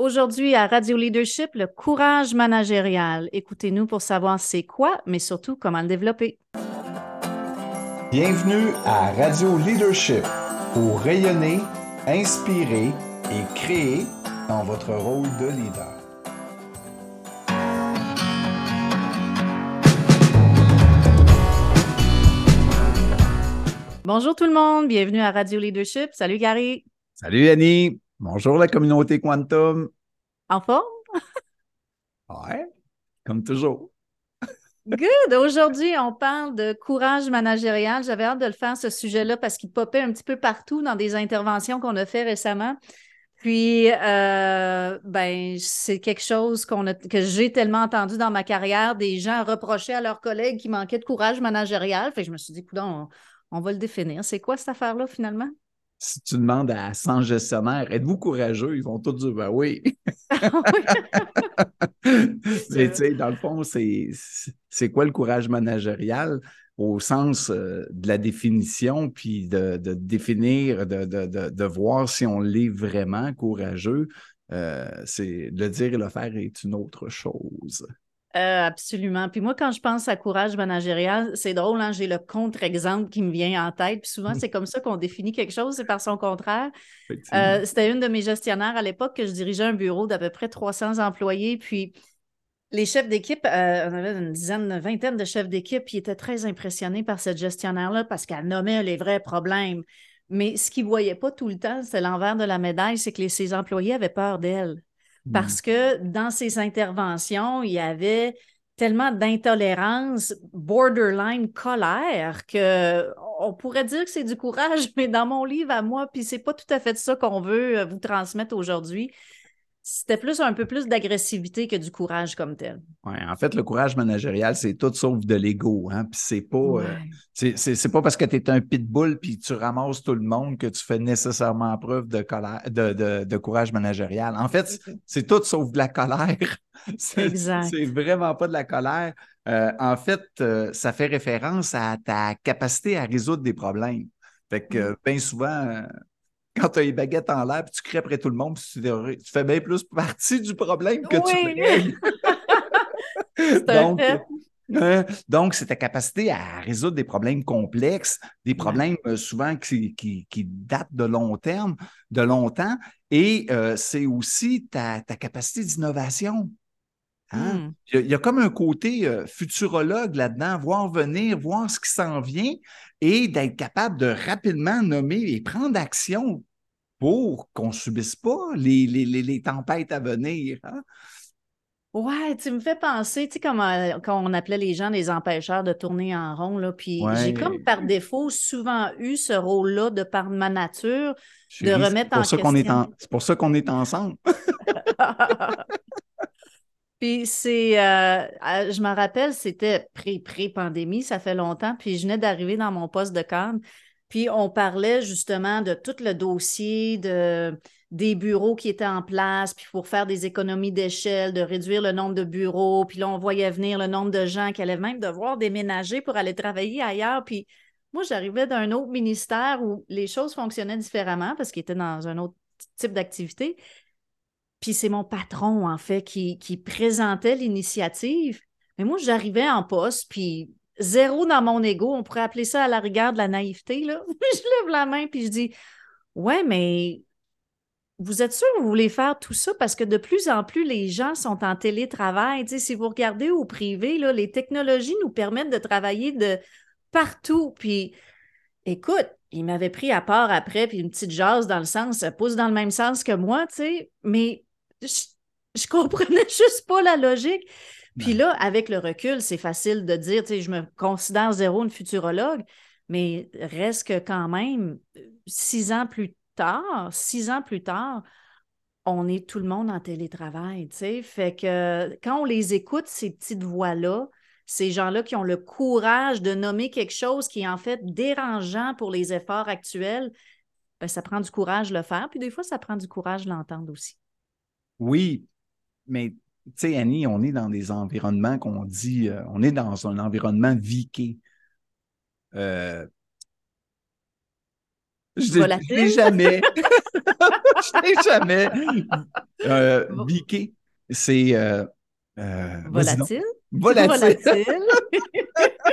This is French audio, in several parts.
Aujourd'hui à Radio Leadership, le courage managérial. Écoutez-nous pour savoir c'est quoi, mais surtout comment le développer. Bienvenue à Radio Leadership pour rayonner, inspirer et créer dans votre rôle de leader. Bonjour tout le monde, bienvenue à Radio Leadership. Salut Gary. Salut Annie. Bonjour la communauté Quantum. En forme? ouais, comme toujours. Good! Aujourd'hui, on parle de courage managérial. J'avais hâte de le faire, ce sujet-là, parce qu'il popait un petit peu partout dans des interventions qu'on a fait récemment. Puis, euh, ben, c'est quelque chose qu'on a, que j'ai tellement entendu dans ma carrière, des gens reprocher à leurs collègues qui manquaient de courage managérial. Fait que je me suis dit, écoute, on, on va le définir. C'est quoi cette affaire-là, finalement? Si tu demandes à 100 gestionnaires, êtes-vous courageux? Ils vont tous dire, ben oui. Mais tu sais, dans le fond, c'est quoi le courage managérial? au sens euh, de la définition, puis de, définir, de, de, voir si on l'est vraiment courageux, euh, c'est le dire et le faire est une autre chose. Euh, absolument. Puis moi, quand je pense à courage managérial, c'est drôle, hein, j'ai le contre-exemple qui me vient en tête. Puis souvent, c'est comme ça qu'on définit quelque chose, c'est par son contraire. Euh, c'était une de mes gestionnaires à l'époque que je dirigeais un bureau d'à peu près 300 employés. Puis les chefs d'équipe, euh, on avait une dizaine, une vingtaine de chefs d'équipe, qui étaient très impressionnés par cette gestionnaire-là parce qu'elle nommait les vrais problèmes. Mais ce qu'ils ne voyaient pas tout le temps, c'est l'envers de la médaille, c'est que les, ses employés avaient peur d'elle. Mm. parce que dans ses interventions, il y avait tellement d'intolérance, borderline colère, que on pourrait dire que c'est du courage, mais dans mon livre à moi, puis c'est pas tout à fait ça qu'on veut euh, vous transmettre aujourd'hui c'était plus un peu plus d'agressivité que du courage comme tel. Oui, en fait, le courage managérial, c'est tout sauf de l'ego. Hein? Puis c'est pas, euh, c'est, pas parce que tu es un pitbull puis tu ramasses tout le monde que tu fais nécessairement preuve de, colère, de, de, courage managérial. En fait, c'est tout sauf de la colère. c'est, c'est vraiment pas de la colère. Euh, en fait, euh, ça fait référence à ta capacité à résoudre des problèmes. Fait que bien souvent, quand tu as les baguettes en l'air, puis tu crées après tout le monde, tu, fais bien plus partie du problème que tu règles. donc, euh, donc, c'est ta capacité à résoudre des problèmes complexes, des problèmes euh, souvent qui, qui, datent de long terme, de longtemps, et euh, c'est aussi ta, capacité d'innovation. Hein? Hmm. Il, y a, comme un côté futurologue là-dedans, voir venir, voir ce qui s'en vient et d'être capable de rapidement nommer et prendre action pour qu'on ne subisse pas les, les, tempêtes à venir. Hein? Ouais, tu me fais penser, tu sais, comme euh, quand on appelait les gens des empêcheurs de tourner en rond, là, puis j'ai comme par défaut souvent eu ce rôle-là de par ma nature de remettre en question. C'est pour ça qu'on est ensemble. puis c'est, euh, je me rappelle, c'était pré-pré-pandémie, ça fait longtemps, puis je venais d'arriver dans mon poste de cadre, puis on parlait justement de tout le dossier de, des bureaux qui étaient en place, puis pour faire des économies d'échelle, de réduire le nombre de bureaux. Puis là, on voyait venir le nombre de gens qui allaient même devoir déménager pour aller travailler ailleurs. Puis moi, j'arrivais d'un autre ministère où les choses fonctionnaient différemment parce qu'il était dans un autre type d'activité. Puis c'est mon patron, en fait, qui, qui présentait l'initiative. Mais moi, j'arrivais en poste, puis zéro dans mon ego. On pourrait appeler ça à la rigueur de la naïveté. Là. je lève la main puis je dis Ouais, mais vous êtes sûr que vous voulez faire tout ça parce que de plus en plus, les gens sont en télétravail. si vous regardez au privé, là, les technologies nous permettent de travailler de partout. Puis, écoute, il m'avait pris à part après, puis une petite jase dans le sens, ça pousse dans le même sens que moi, tu sais, mais je, je comprenais juste pas la logique. Puis là, avec le recul, c'est facile de dire, tu sais, je me considère zéro une futurologue, mais reste que quand même, six ans plus tard, six ans plus tard, on est tout le monde en télétravail, tu sais. Fait que quand on les écoute, ces petites voix-là, ces gens-là qui ont le courage de nommer quelque chose qui est en fait dérangeant pour les efforts actuels, ben, ça prend du courage de le faire. Puis des fois, ça prend du courage de l'entendre aussi. Oui, mais tu sais, Annie, on est dans des environnements qu'on dit, euh, on est dans un environnement viqué. Euh, Je n'ai jamais. je n'ai jamais. Euh, biqué, c'est. Volatile? Volatile.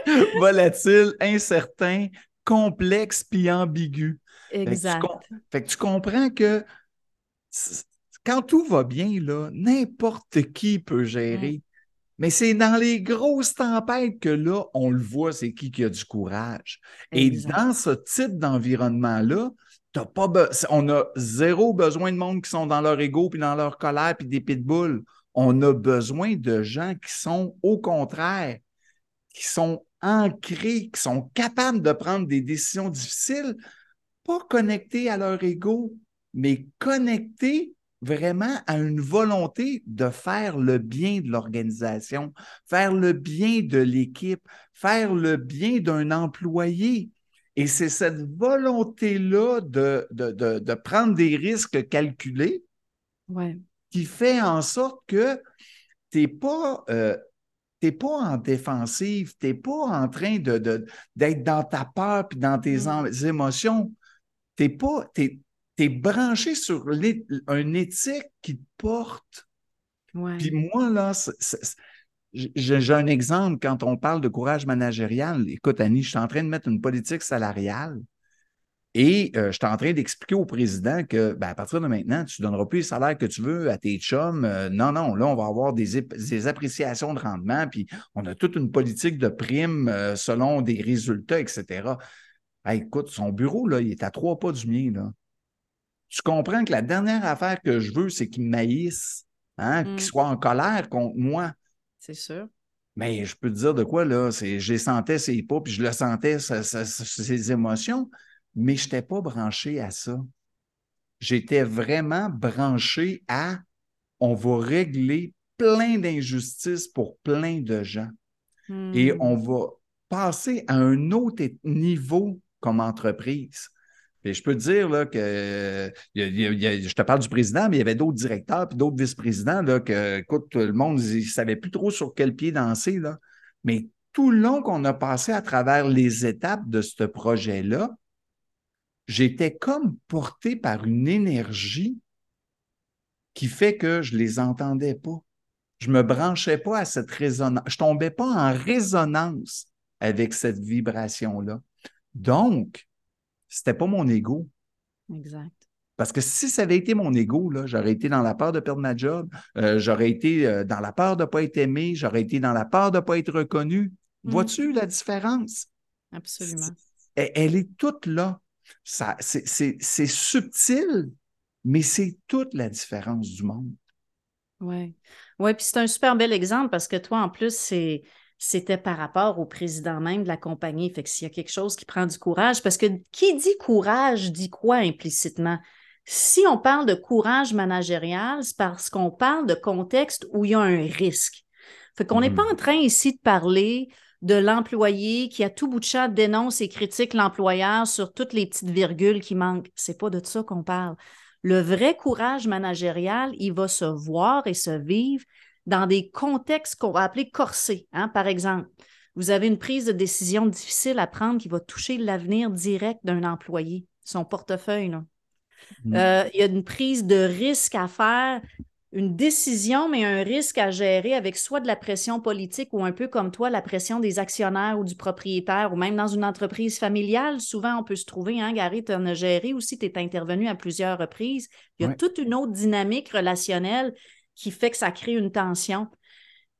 Volatile. incertain, complexe puis ambigu. Exact. Fait que tu, comprends que quand tout va bien, là, n'importe qui peut gérer. Mais c'est dans les grosses tempêtes que là, on le voit, c'est qui qui a du courage. Et dans ce type d'environnement-là, pas on a zéro besoin de monde qui sont dans leur ego, puis dans leur colère, puis des pitbulls. On a besoin de gens qui sont au contraire, qui sont ancrés, qui sont capables de prendre des décisions difficiles, pas connectés à leur ego, mais connectés vraiment à une volonté de faire le bien de l'organisation, faire le bien de l'équipe, faire le bien d'un employé. Et c'est cette volonté-là de, de, prendre des risques calculés qui fait en sorte que tu n'es pas, euh, pas en défensive, tu n'es pas en train de, d'être dans ta peur et dans tes émotions. Tu pas, es, branché sur une éthique qui te porte. Puis moi, là, j'ai un exemple quand on parle de courage managérial. Écoute, Annie, je suis en train de mettre une politique salariale et euh, je suis en train d'expliquer au président que ben, à partir de maintenant, tu ne donneras plus le salaire que tu veux à tes chums. Euh, non, non, là, on va avoir des, appréciations de rendement, puis on a toute une politique de primes euh, selon des résultats, etc. écoute, son bureau, là, il est à trois pas du mien. Là. Tu comprends que la dernière affaire que je veux, c'est qu'il maïsse, hein, qu'il mm. soit en colère contre moi. C'est sûr. Mais je peux te dire de quoi, là, c'est, je sentais ses pas, puis je le sentais, ses émotions, mais je n'étais pas branché à ça. J'étais vraiment branché à on va régler plein d'injustices pour plein de gens. Et hmm. on va passer à un autre niveau comme entreprise. Et je peux te dire là, que je te parle du président, mais il y avait d'autres directeurs et d'autres vice-présidents que, écoute, le monde ne savait plus trop sur quel pied danser. Là. Mais tout le long qu'on a passé à travers les étapes de ce projet-là, j'étais comme porté par une énergie qui fait que je ne les entendais pas. Je ne me branchais pas à cette résonance. Je ne tombais pas en résonance avec cette vibration-là. Donc, c'était pas mon ego. Exact. Parce que si ça avait été mon ego, j'aurais été dans la peur de perdre ma job, euh, j'aurais été euh, dans la peur de ne pas être aimé, j'aurais été dans la peur de ne pas être reconnu. Vois-tu la différence? Absolument. Elle, est toute là. C'est subtil, mais c'est toute la différence du monde. Oui. Oui, puis c'est un super bel exemple parce que toi, en plus, c'est c'était par rapport au président même de la compagnie. Fait que s'il y a quelque chose qui prend du courage, parce que qui dit courage dit quoi implicitement? Si on parle de courage managérial, c'est parce qu'on parle de contexte où il y a un risque. Fait qu'on n'est pas mm-hmm. en train ici de parler de l'employé qui, à tout bout de champ, dénonce et critique l'employeur sur toutes les petites virgules qui manquent. C'est pas de ça qu'on parle. Le vrai courage managérial, il va se voir et se vivre dans des contextes qu'on va appeler corsés. Hein. Par exemple, vous avez une prise de décision difficile à prendre qui va toucher l'avenir direct d'un employé, son portefeuille. Mmh. Euh, il y a une prise de risque à faire, une décision, mais un risque à gérer avec soit de la pression politique ou un peu comme toi, la pression des actionnaires ou du propriétaire, ou même dans une entreprise familiale. Souvent, on peut se trouver, hein, Gary, tu en as géré aussi, tu es intervenu à plusieurs reprises. Il y a toute une autre dynamique relationnelle qui fait que ça crée une tension.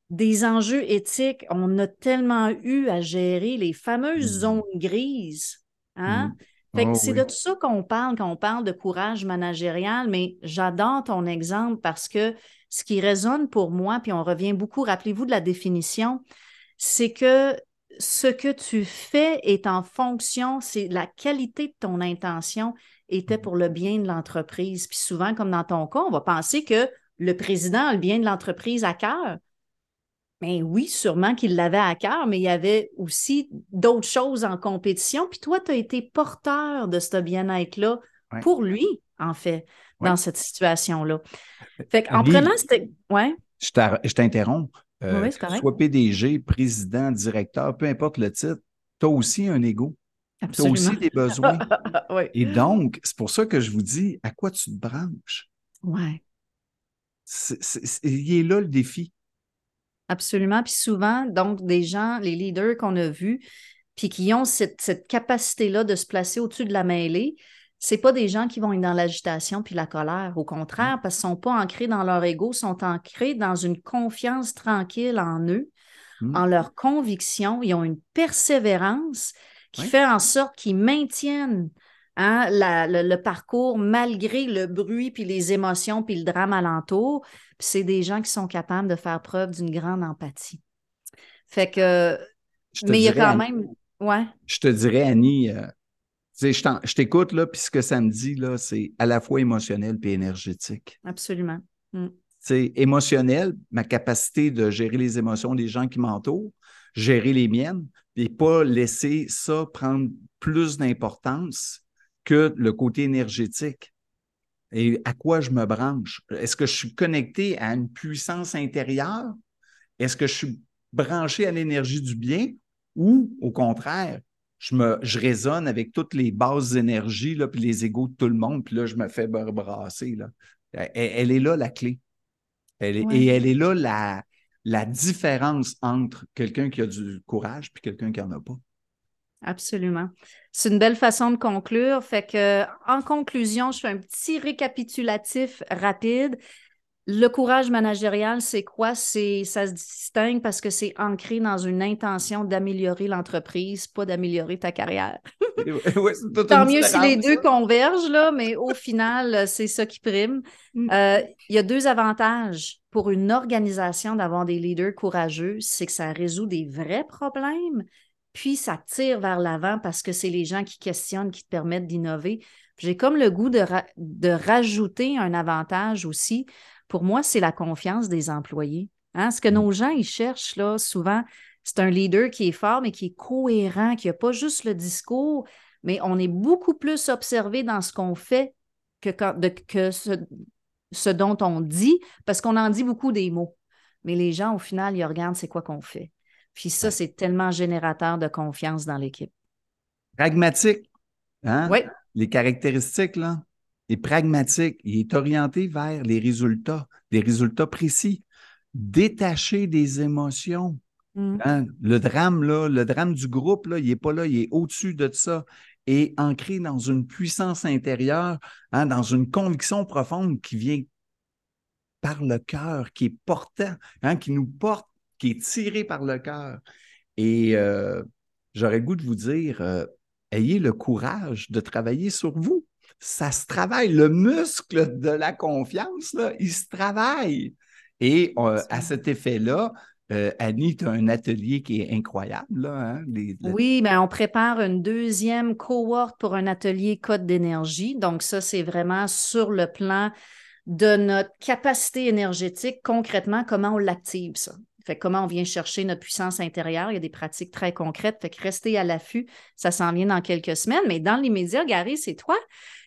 Des enjeux éthiques, on a tellement eu à gérer les fameuses mm. zones grises. Hein? Mm. Fait que oh c'est de tout ça qu'on parle quand on parle de courage managérial, mais j'adore ton exemple parce que ce qui résonne pour moi, puis on revient beaucoup, rappelez-vous de la définition, c'est que ce que tu fais est en fonction, c'est la qualité de ton intention était mm. pour le bien de l'entreprise. Puis souvent, comme dans ton cas, on va penser que le président a le bien de l'entreprise à cœur. Mais oui, sûrement qu'il l'avait à cœur, mais il y avait aussi d'autres choses en compétition. Puis toi, tu as été porteur de ce bien-être-là pour lui, en fait, dans cette situation-là. Fait en prenant. Ouais. Je t'interromps. Euh, oui, tu sois PDG, président, directeur, peu importe le titre, tu as aussi un ego. Tu as aussi des besoins. oui. Et donc, c'est pour ça que je vous dis à quoi tu te branches? Oui. il est là le défi. Absolument. Puis souvent, donc, des gens, les leaders qu'on a vus, puis qui ont cette, cette capacité-là de se placer au-dessus de la mêlée, c'est pas des gens qui vont être dans l'agitation puis la colère. Au contraire, parce qu'ils sont pas ancrés dans leur ego, sont ancrés dans une confiance tranquille en eux, mmh. en leur conviction. Ils ont une persévérance qui fait en sorte qu'ils maintiennent hein, le, parcours malgré le bruit puis les émotions puis le drame alentour. Puis c'est des gens qui sont capables de faire preuve d'une grande empathie. Fait que, mais il y a quand même, ouais. Je te dirais, Annie, euh, je t'écoute, là, puis ce que ça me dit, là, c'est à la fois émotionnel et énergétique. Absolument. C'est mm. émotionnel, ma capacité de gérer les émotions des gens qui m'entourent, gérer les miennes, et pas laisser ça prendre plus d'importance que le côté énergétique. Et à quoi je me branche? Est-ce que je suis connecté à une puissance intérieure? Est-ce que je suis branché à l'énergie du bien? Ou au contraire, je, me, je résonne avec toutes les bases d'énergie, puis les égaux de tout le monde, puis là, je me fais brasser. Là. Elle, est là la clé. Elle Et elle est là la, la différence entre quelqu'un qui a du courage et quelqu'un qui n'en a pas. Absolument. C'est une belle façon de conclure. Fait que, en conclusion, je fais un petit récapitulatif rapide. Le courage managérial, c'est quoi? C'est, ça se distingue parce que c'est ancré dans une intention d'améliorer l'entreprise, pas d'améliorer ta carrière. Tant mieux si les deux convergent, là, mais au final, c'est ça qui prime. Mm. Euh, il y a deux avantages pour une organisation d'avoir des leaders courageux, c'est que ça résout des vrais problèmes, puis ça tire vers l'avant parce que c'est les gens qui questionnent, qui te permettent d'innover. J'ai comme le goût de, de rajouter un avantage aussi pour moi, c'est la confiance des employés. Hein? Ce que mm. nos gens, ils cherchent là, souvent, c'est un leader qui est fort, mais qui est cohérent, qui n'a pas juste le discours, mais on est beaucoup plus observé dans ce qu'on fait que, que ce, dont on dit, parce qu'on en dit beaucoup des mots. Mais les gens, au final, ils regardent c'est quoi qu'on fait. Puis ça, c'est tellement générateur de confiance dans l'équipe. Pragmatique. Hein? Oui. Les caractéristiques, là est pragmatique, il est orienté vers les résultats, des résultats précis, détaché des émotions. Mm. Hein, le drame, là, le drame du groupe, là, il n'est pas là, il est au-dessus de ça et ancré dans une puissance intérieure, hein, dans une conviction profonde qui vient par le cœur, qui est portant, hein, qui nous porte, qui est tiré par le cœur. Et euh, j'aurais le goût de vous dire, euh, ayez le courage de travailler sur vous ça se travaille. Le muscle de la confiance, là, il se travaille. Et euh, à cet effet-là, euh, Annie, tu as un atelier qui est incroyable. Hein, oui, mais on prépare une deuxième cohorte pour un atelier code d'énergie. Donc, ça, c'est vraiment sur le plan de notre capacité énergétique, concrètement, comment on l'active, ça. Fait comment on vient chercher notre puissance intérieure? Il y a des pratiques très concrètes. Fait que rester à l'affût, ça s'en vient dans quelques semaines. Mais dans l'immédiat, Gary, c'est toi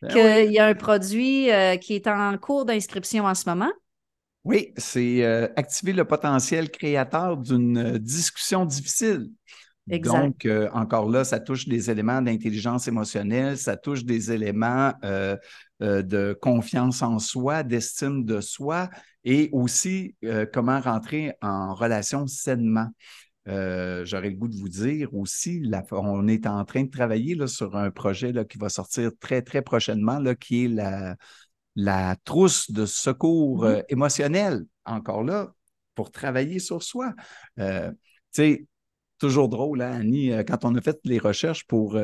ben qu'il y a un produit euh, qui est en cours d'inscription en ce moment. Oui, c'est euh, activer le potentiel créateur d'une euh, discussion difficile. Exact. Donc, encore là, ça touche des éléments d'intelligence émotionnelle, ça touche des éléments de confiance en soi, d'estime de soi, et aussi euh, comment rentrer en relation sainement. Euh, j'aurais le goût de vous dire aussi, on est en train de travailler là, sur un projet là, qui va sortir très, très prochainement, là, qui est la, la trousse de secours mm-hmm. euh, émotionnel, encore là, pour travailler sur soi. tu sais, toujours drôle, hein, Annie, quand on a fait les recherches pour,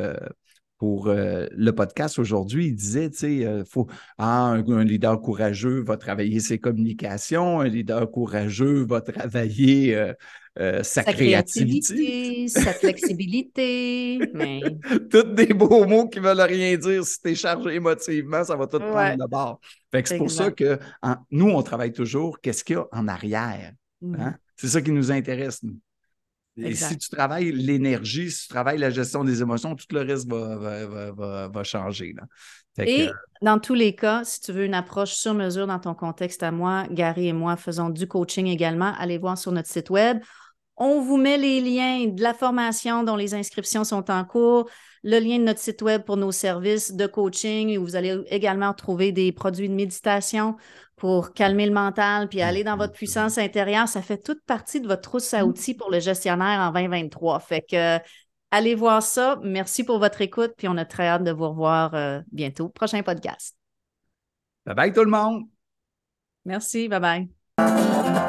pour euh, le podcast aujourd'hui, il disait, tu sais, euh, faut, ah, un, leader courageux va travailler ses communications, un leader courageux va travailler euh, sa, créativité, sa flexibilité. mais... Tous des beaux mots qui veulent rien dire. Si tu es chargé émotivement, ça va tout prendre de bord. c'est pour ça que nous, on travaille toujours. Qu'est-ce qu'il y a en arrière? Mmh. Hein? C'est ça qui nous intéresse, nous. Et si tu travailles l'énergie, si tu travailles la gestion des émotions, tout le reste va, changer. et dans tous les cas, si tu veux une approche sur mesure dans ton contexte à moi, Gary et moi faisons du coaching également. Allez voir sur notre site web. On vous met les liens de la formation dont les inscriptions sont en cours, le lien de notre site web pour nos services de coaching où vous allez également trouver des produits de méditation pour calmer le mental puis aller dans votre puissance intérieure. Ça fait toute partie de votre trousse à outils pour le gestionnaire en 2023. Fait que allez voir ça. Merci pour votre écoute puis on a très hâte de vous revoir euh, bientôt. Prochain podcast. Bye bye tout le monde. Merci. Bye bye.